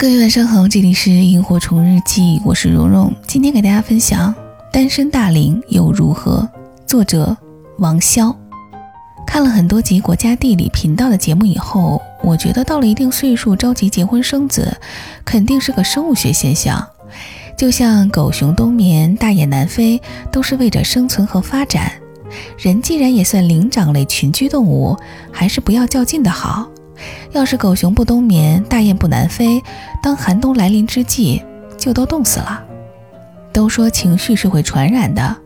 各位晚上好，这里是萤火虫日记，我是蓉蓉。今天给大家分享《单身大龄又如何》，作者王潇。看了很多集国家地理频道的节目以后，我觉得到了一定岁数着急结婚生子，肯定是个生物学现象。就像狗熊冬眠、大雁南飞，都是为着生存和发展。人既然也算灵长类群居动物，还是不要较劲的好。要是狗熊不冬眠，大雁不南飞，当寒冬来临之际，就都冻死了。都说情绪是会传染的，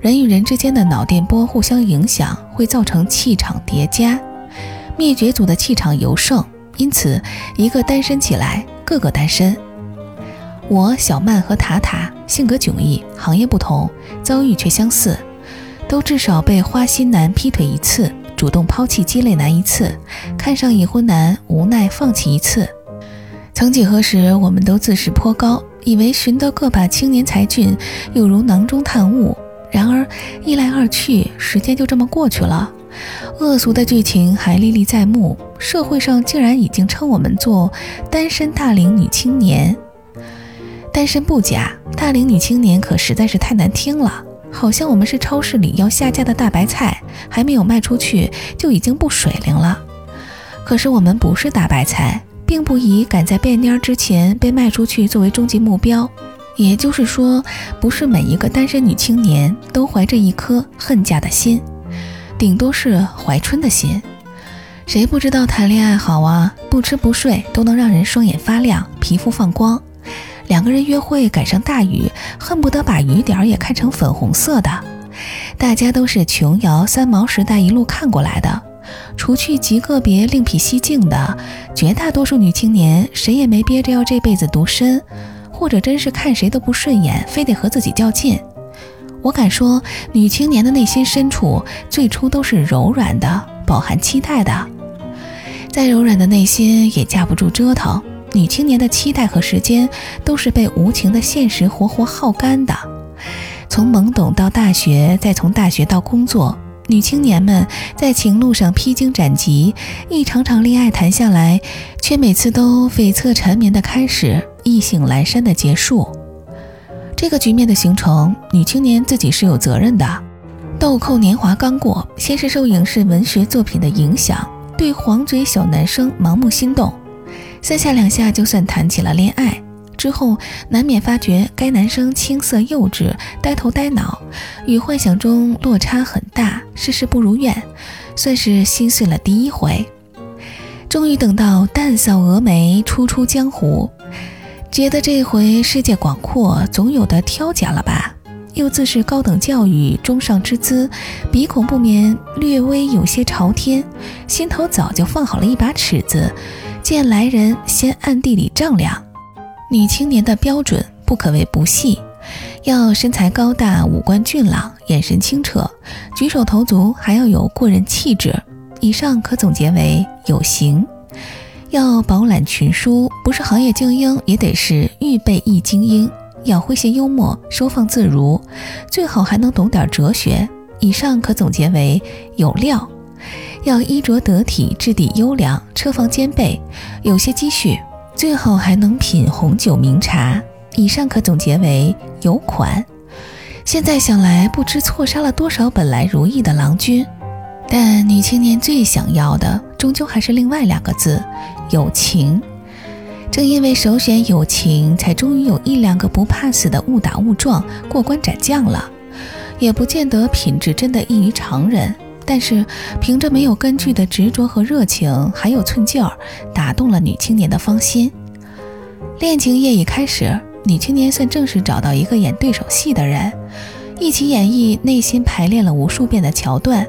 人与人之间的脑电波互相影响，会造成气场叠加。灭绝组的气场尤盛，因此一个单身起来，个个单身。我小曼和塔塔性格迥异，行业不同，遭遇却相似，都至少被花心男劈腿一次。主动抛弃鸡肋男一次，看上已婚男无奈放弃一次。曾几何时，我们都自视颇高，以为寻得个把青年才俊，又如囊中探物。然而一来二去，时间就这么过去了，恶俗的剧情还历历在目。社会上竟然已经称我们做单身大龄女青年。单身不假，大龄女青年可实在是太难听了。好像我们是超市里要下架的大白菜，还没有卖出去就已经不水灵了。可是我们不是大白菜，并不以赶在变蔫之前被卖出去作为终极目标。也就是说，不是每一个单身女青年都怀着一颗恨嫁的心，顶多是怀春的心。谁不知道谈恋爱好啊？不吃不睡都能让人双眼发亮，皮肤放光。两个人约会赶上大雨，恨不得把雨点也看成粉红色的。大家都是琼瑶三毛时代一路看过来的，除去极个别另辟蹊径的，绝大多数女青年谁也没憋着要这辈子独身，或者真是看谁都不顺眼，非得和自己较劲。我敢说，女青年的内心深处最初都是柔软的，饱含期待的。再柔软的内心也架不住折腾。女青年的期待和时间都是被无情的现实活活耗干的。从懵懂到大学，再从大学到工作，女青年们在情路上披荆斩棘，一场场恋爱谈下来，却每次都悱恻缠绵的开始，意兴阑珊的结束。这个局面的形成，女青年自己是有责任的。豆蔻年华刚过，先是受影视文学作品的影响，对黄嘴小男生盲目心动。三下两下就算谈起了恋爱，之后难免发觉该男生青涩幼稚、呆头呆脑，与幻想中落差很大，事事不如愿，算是心碎了第一回。终于等到淡扫蛾眉，初出江湖，觉得这回世界广阔，总有的挑拣了吧？又自是高等教育中上之姿，鼻孔不免略微有些朝天，心头早就放好了一把尺子。见来人，先暗地里丈量。女青年的标准不可谓不细，要身材高大、五官俊朗、眼神清澈、举手投足还要有过人气质。以上可总结为有型。要饱览群书，不是行业精英也得是预备役精英。要诙谐幽默、收放自如，最好还能懂点哲学。以上可总结为有料。要衣着得体，质地优良，车房兼备，有些积蓄，最好还能品红酒名茶。以上可总结为有款。现在想来，不知错杀了多少本来如意的郎君。但女青年最想要的，终究还是另外两个字：有情。正因为首选友情，才终于有一两个不怕死的误打误撞过关斩将了。也不见得品质真的异于常人。但是凭着没有根据的执着和热情，还有寸劲儿，打动了女青年的芳心。恋情业已开始，女青年算正式找到一个演对手戏的人，一起演绎内心排练了无数遍的桥段。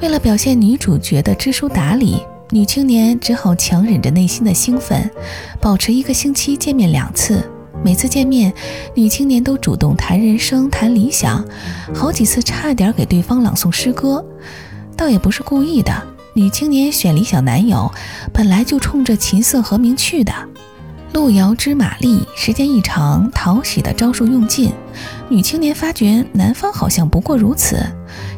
为了表现女主角的知书达理，女青年只好强忍着内心的兴奋，保持一个星期见面两次。每次见面，女青年都主动谈人生、谈理想，好几次差点给对方朗诵诗歌。倒也不是故意的，女青年选理想男友，本来就冲着琴瑟和鸣去的。路遥知马力，时间一长，讨喜的招数用尽，女青年发觉男方好像不过如此，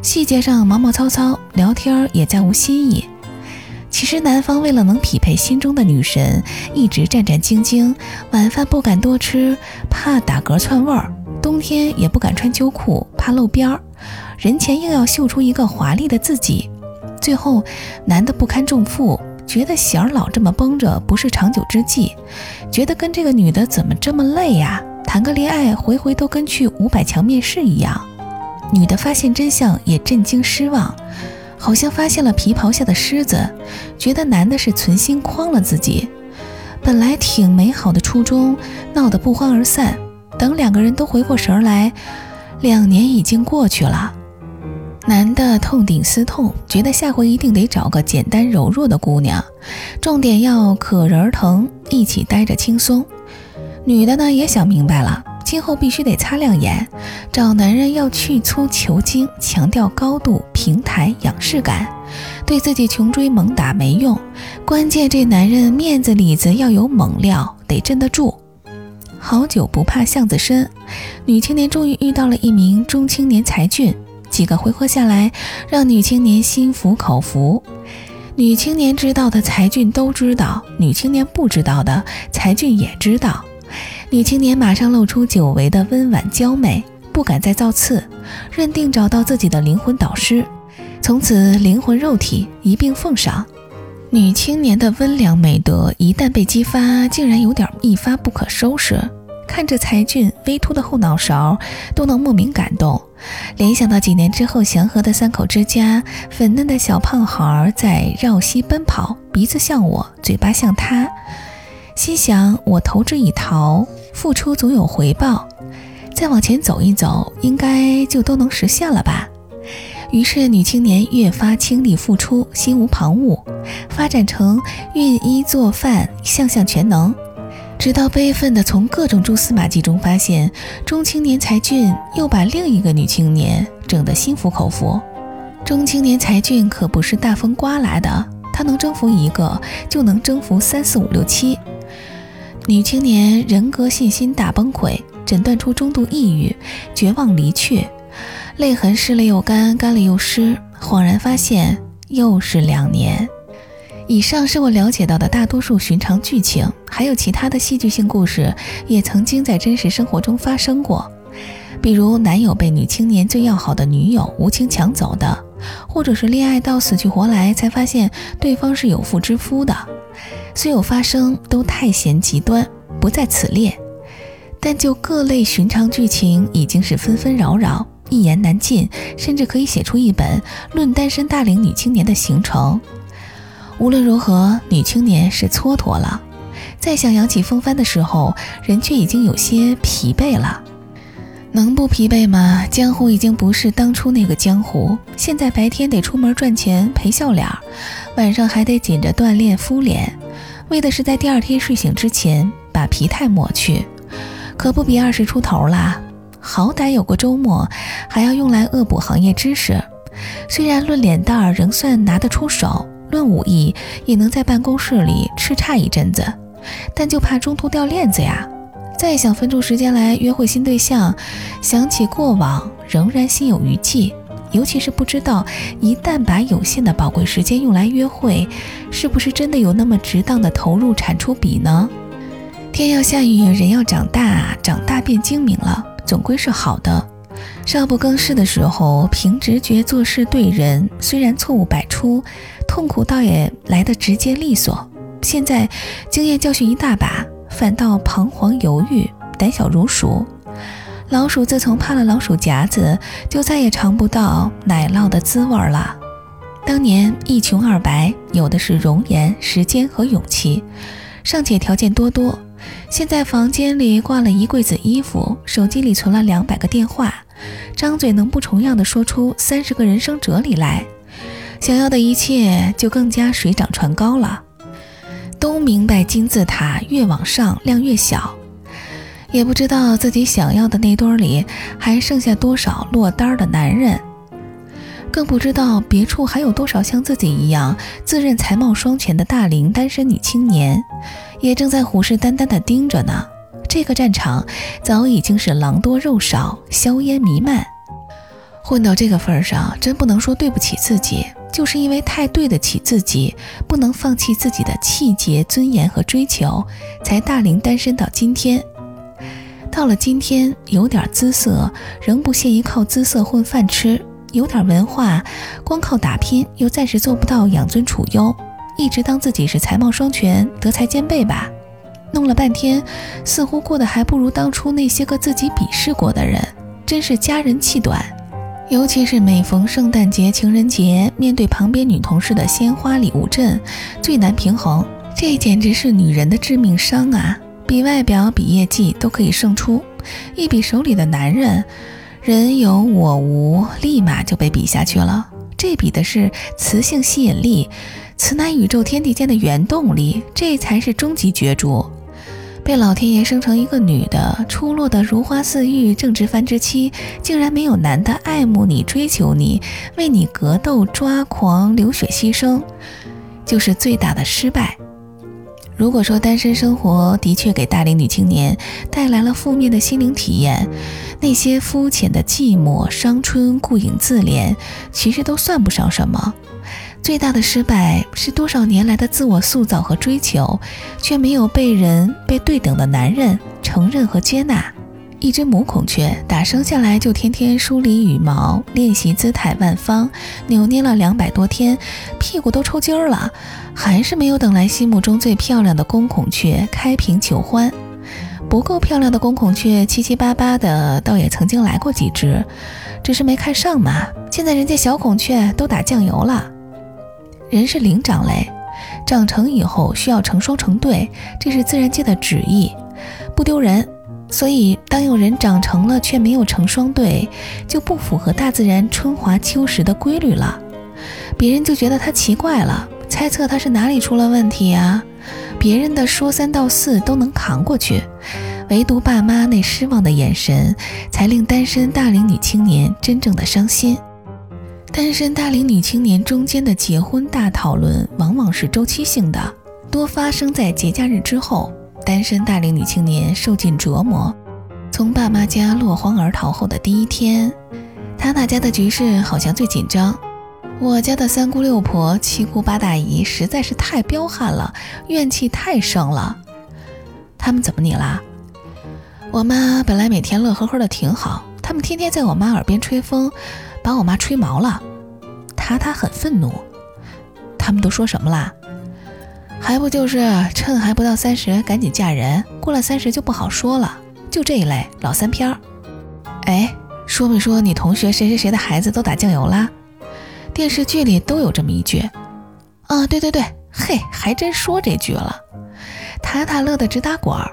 细节上毛毛糙糙，聊天也再无新意。实男方为了能匹配心中的女神，一直战战兢兢，晚饭不敢多吃，怕打嗝窜味儿；冬天也不敢穿秋裤，怕露边儿；人前硬要秀出一个华丽的自己。最后，男的不堪重负，觉得弦儿老这么绷着不是长久之计，觉得跟这个女的怎么这么累呀？谈个恋爱，回回都跟去五百强面试一样。女的发现真相也震惊失望。好像发现了皮袍下的狮子，觉得男的是存心诓了自己。本来挺美好的初衷，闹得不欢而散。等两个人都回过神来，两年已经过去了。男的痛定思痛，觉得下回一定得找个简单柔弱的姑娘，重点要可人疼，一起待着轻松。女的呢也想明白了。今后必须得擦亮眼，找男人要去粗求精，强调高度、平台、仰视感，对自己穷追猛打没用，关键这男人面子里子要有猛料，得镇得住。好酒不怕巷子深，女青年终于遇到了一名中青年才俊，几个回合下来，让女青年心服口服。女青年知道的才俊都知道，女青年不知道的才俊也知道。女青年马上露出久违的温婉娇媚，不敢再造次，认定找到自己的灵魂导师，从此灵魂肉体一并奉上。女青年的温良美德一旦被激发，竟然有点一发不可收拾。看着才俊微凸的后脑勺，都能莫名感动，联想到几年之后祥和的三口之家，粉嫩的小胖孩在绕膝奔跑，鼻子像我，嘴巴像他。心想：我投之以桃，付出总有回报，再往前走一走，应该就都能实现了吧。于是，女青年越发倾力付出，心无旁骛，发展成熨衣做饭，项项全能。直到悲愤地从各种蛛丝马迹中发现，中青年才俊又把另一个女青年整得心服口服。中青年才俊可不是大风刮来的，他能征服一个，就能征服三四五六七。女青年人格信心大崩溃，诊断出中度抑郁，绝望离去，泪痕湿了又干，干了又湿，恍然发现又是两年。以上是我了解到的大多数寻常剧情，还有其他的戏剧性故事也曾经在真实生活中发生过，比如男友被女青年最要好的女友无情抢走的，或者是恋爱到死去活来才发现对方是有妇之夫的。虽有发生，都太嫌极端，不在此列。但就各类寻常剧情，已经是纷纷扰扰，一言难尽，甚至可以写出一本《论单身大龄女青年的行程》。无论如何，女青年是蹉跎了，再想扬起风帆的时候，人却已经有些疲惫了。能不疲惫吗？江湖已经不是当初那个江湖，现在白天得出门赚钱赔笑脸，晚上还得紧着锻炼敷脸。为的是在第二天睡醒之前把疲态抹去，可不比二十出头啦。好歹有个周末，还要用来恶补行业知识。虽然论脸蛋儿仍算拿得出手，论武艺也能在办公室里叱咤一阵子，但就怕中途掉链子呀。再想分出时间来约会新对象，想起过往仍然心有余悸。尤其是不知道，一旦把有限的宝贵时间用来约会，是不是真的有那么值当的投入产出比呢？天要下雨，人要长大，长大变精明了，总归是好的。少不更事的时候，凭直觉做事对人，虽然错误百出，痛苦倒也来得直接利索。现在经验教训一大把，反倒彷徨犹豫，胆小如鼠。老鼠自从怕了老鼠夹子，就再也尝不到奶酪的滋味了。当年一穷二白，有的是容颜、时间和勇气，尚且条件多多。现在房间里挂了一柜子衣服，手机里存了两百个电话，张嘴能不重样的说出三十个人生哲理来，想要的一切就更加水涨船高了。都明白金字塔越往上量越小。也不知道自己想要的那堆里还剩下多少落单的男人，更不知道别处还有多少像自己一样自认才貌双全的大龄单身女青年，也正在虎视眈眈地盯着呢。这个战场早已经是狼多肉少，硝烟弥漫。混到这个份上，真不能说对不起自己。就是因为太对得起自己，不能放弃自己的气节、尊严和追求，才大龄单身到今天。到了今天，有点姿色，仍不屑于靠姿色混饭吃；有点文化，光靠打拼又暂时做不到养尊处优，一直当自己是才貌双全、德才兼备吧。弄了半天，似乎过得还不如当初那些个自己鄙视过的人，真是家人气短。尤其是每逢圣诞节、情人节，面对旁边女同事的鲜花礼物阵，最难平衡。这简直是女人的致命伤啊！比外表、比业绩都可以胜出，一比手里的男人，人有我无，立马就被比下去了。这比的是雌性吸引力，此乃宇宙天地间的原动力，这才是终极角逐。被老天爷生成一个女的，出落的如花似玉，正值繁殖期，竟然没有男的爱慕你、追求你，为你格斗、抓狂、流血牺牲，就是最大的失败。如果说单身生活的确给大龄女青年带来了负面的心灵体验，那些肤浅的寂寞、伤春、顾影自怜，其实都算不上什么。最大的失败是多少年来的自我塑造和追求，却没有被人、被对等的男人承认和接纳。一只母孔雀打生下来就天天梳理羽毛，练习姿态万方，扭捏了两百多天，屁股都抽筋儿了，还是没有等来心目中最漂亮的公孔雀开屏求欢。不够漂亮的公孔雀七七八八的，倒也曾经来过几只，只是没看上嘛。现在人家小孔雀都打酱油了。人是灵长类，长成以后需要成双成对，这是自然界的旨意，不丢人。所以，当有人长成了却没有成双对，就不符合大自然春华秋实的规律了。别人就觉得他奇怪了，猜测他是哪里出了问题啊？别人的说三道四都能扛过去，唯独爸妈那失望的眼神，才令单身大龄女青年真正的伤心。单身大龄女青年中间的结婚大讨论，往往是周期性的，多发生在节假日之后。单身大龄女青年受尽折磨，从爸妈家落荒而逃后的第一天，她那家的局势好像最紧张。我家的三姑六婆、七姑八大姨实在是太彪悍了，怨气太盛了。他们怎么你啦？我妈本来每天乐呵呵的挺好，他们天天在我妈耳边吹风，把我妈吹毛了。塔塔很愤怒。他们都说什么啦？还不就是趁还不到三十赶紧嫁人，过了三十就不好说了。就这一类老三片儿。哎，说没说你同学谁谁谁的孩子都打酱油啦？电视剧里都有这么一句。啊，对对对，嘿，还真说这句了。塔塔乐得直打滚儿。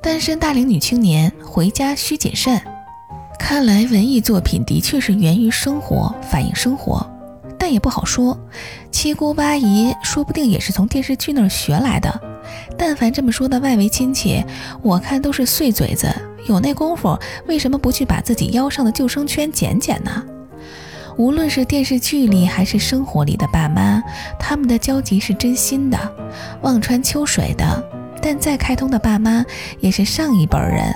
单身大龄女青年回家需谨慎。看来文艺作品的确是源于生活，反映生活。但也不好说，七姑八姨说不定也是从电视剧那儿学来的。但凡这么说的外围亲戚，我看都是碎嘴子。有那功夫，为什么不去把自己腰上的救生圈捡捡呢？无论是电视剧里还是生活里的爸妈，他们的交集是真心的，望穿秋水的。但再开通的爸妈，也是上一辈人。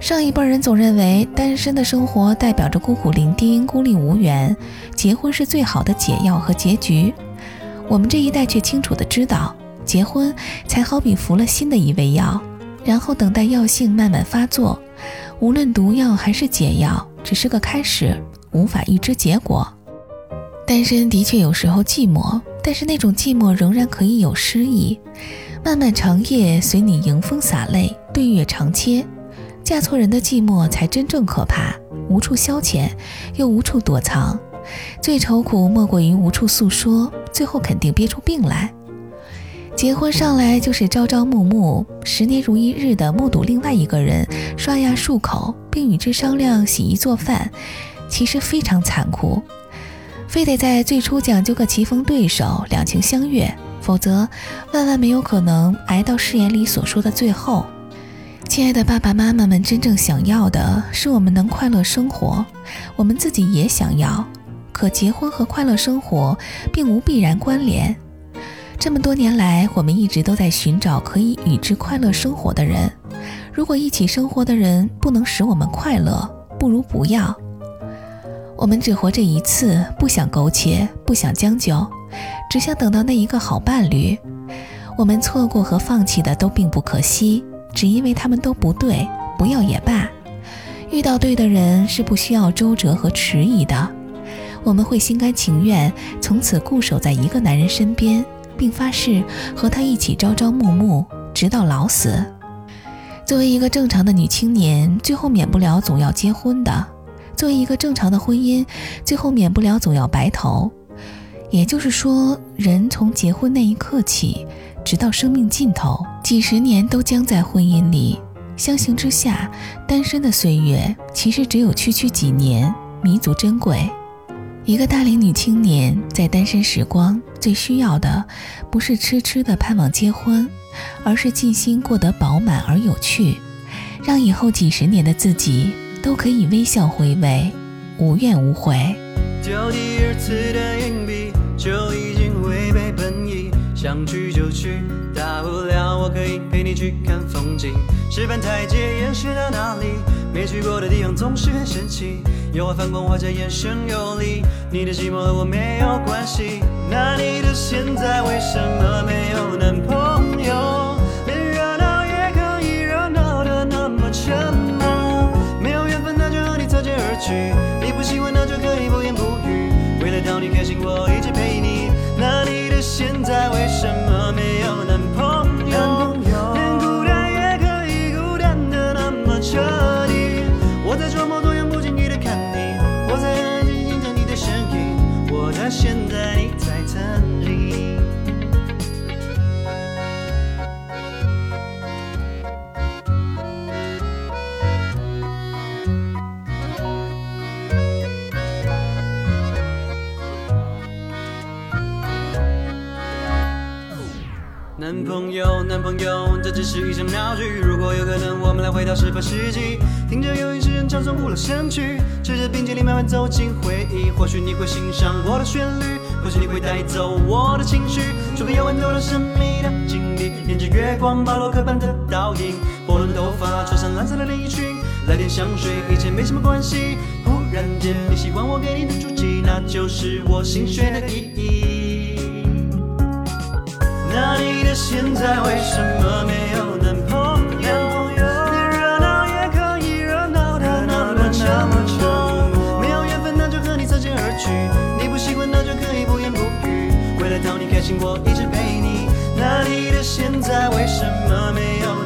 上一辈人总认为单身的生活代表着孤苦伶仃、孤立无援，结婚是最好的解药和结局。我们这一代却清楚地知道，结婚才好比服了新的一味药，然后等待药性慢慢发作。无论毒药还是解药，只是个开始，无法预知结果。单身的确有时候寂寞，但是那种寂寞仍然可以有诗意。漫漫长夜，随你迎风洒泪，对月长切。嫁错人的寂寞才真正可怕，无处消遣，又无处躲藏，最愁苦莫过于无处诉说，最后肯定憋出病来。结婚上来就是朝朝暮暮，十年如一日的目睹另外一个人刷牙漱口，并与之商量洗衣做饭，其实非常残酷。非得在最初讲究个棋逢对手，两情相悦，否则万万没有可能挨到誓言里所说的最后。亲爱的爸爸妈妈们，真正想要的是我们能快乐生活，我们自己也想要。可结婚和快乐生活并无必然关联。这么多年来，我们一直都在寻找可以与之快乐生活的人。如果一起生活的人不能使我们快乐，不如不要。我们只活这一次，不想苟且，不想将就，只想等到那一个好伴侣。我们错过和放弃的都并不可惜，只因为他们都不对，不要也罢。遇到对的人是不需要周折和迟疑的，我们会心甘情愿从此固守在一个男人身边，并发誓和他一起朝朝暮暮，直到老死。作为一个正常的女青年，最后免不了总要结婚的。作为一个正常的婚姻，最后免不了总要白头。也就是说，人从结婚那一刻起，直到生命尽头，几十年都将在婚姻里相形之下，单身的岁月其实只有区区几年，弥足珍贵。一个大龄女青年在单身时光最需要的，不是痴痴的盼望结婚，而是尽心过得饱满而有趣，让以后几十年的自己。都可以微笑回味，无怨无悔。丢第二次的硬币就已经违背，想去就去，大不了我可以陪你去看风景。石板台阶延伸到哪里？没去过的地方总是很神奇。油画反光，画家眼神游离，你的寂寞和我没有关系。那你的现在为什么没有男朋友？连热闹也可以热闹的那么沉默。没有缘分那就和。你擦肩而去男朋友，这只是一场闹剧。如果有可能，我们来回到十八世纪，听着忧郁诗人唱诵古老神曲，吃着冰淇淋慢慢走进回忆。或许你会欣赏我的旋律，或许你会带走我的情绪。出个夜晚走了神秘的境地，沿着月光，巴洛克般的倒影。波乱的头发，穿上蓝色的连衣裙，来点香水，一切没什么关系。忽然间，你喜欢我给你的足迹，那就是我心血的意现在为什么没有男朋友？你热闹也可以热闹的那么久。没有缘分，那就和你擦肩而去。你不喜欢，那就可以不言不语。为了讨你开心，我一直陪你。那你的现在为什么没有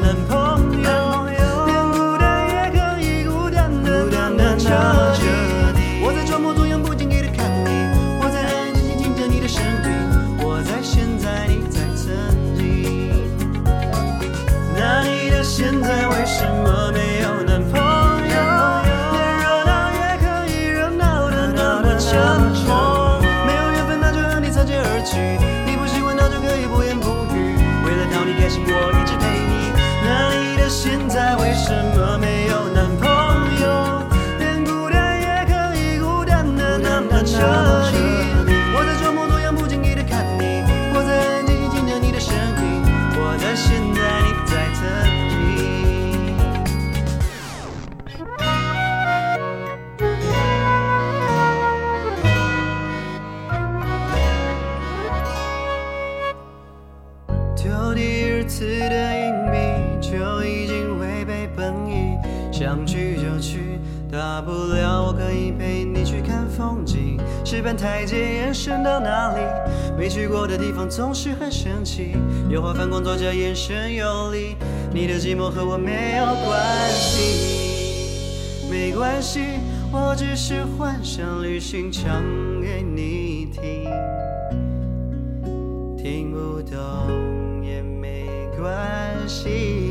想去就去，大不了我可以陪你去看风景。石板台阶延伸到哪里？没去过的地方总是很神奇。油画反光，作家眼神游离，你的寂寞和我没有关系，没关系，我只是幻想旅行唱给你听，听不懂也没关系。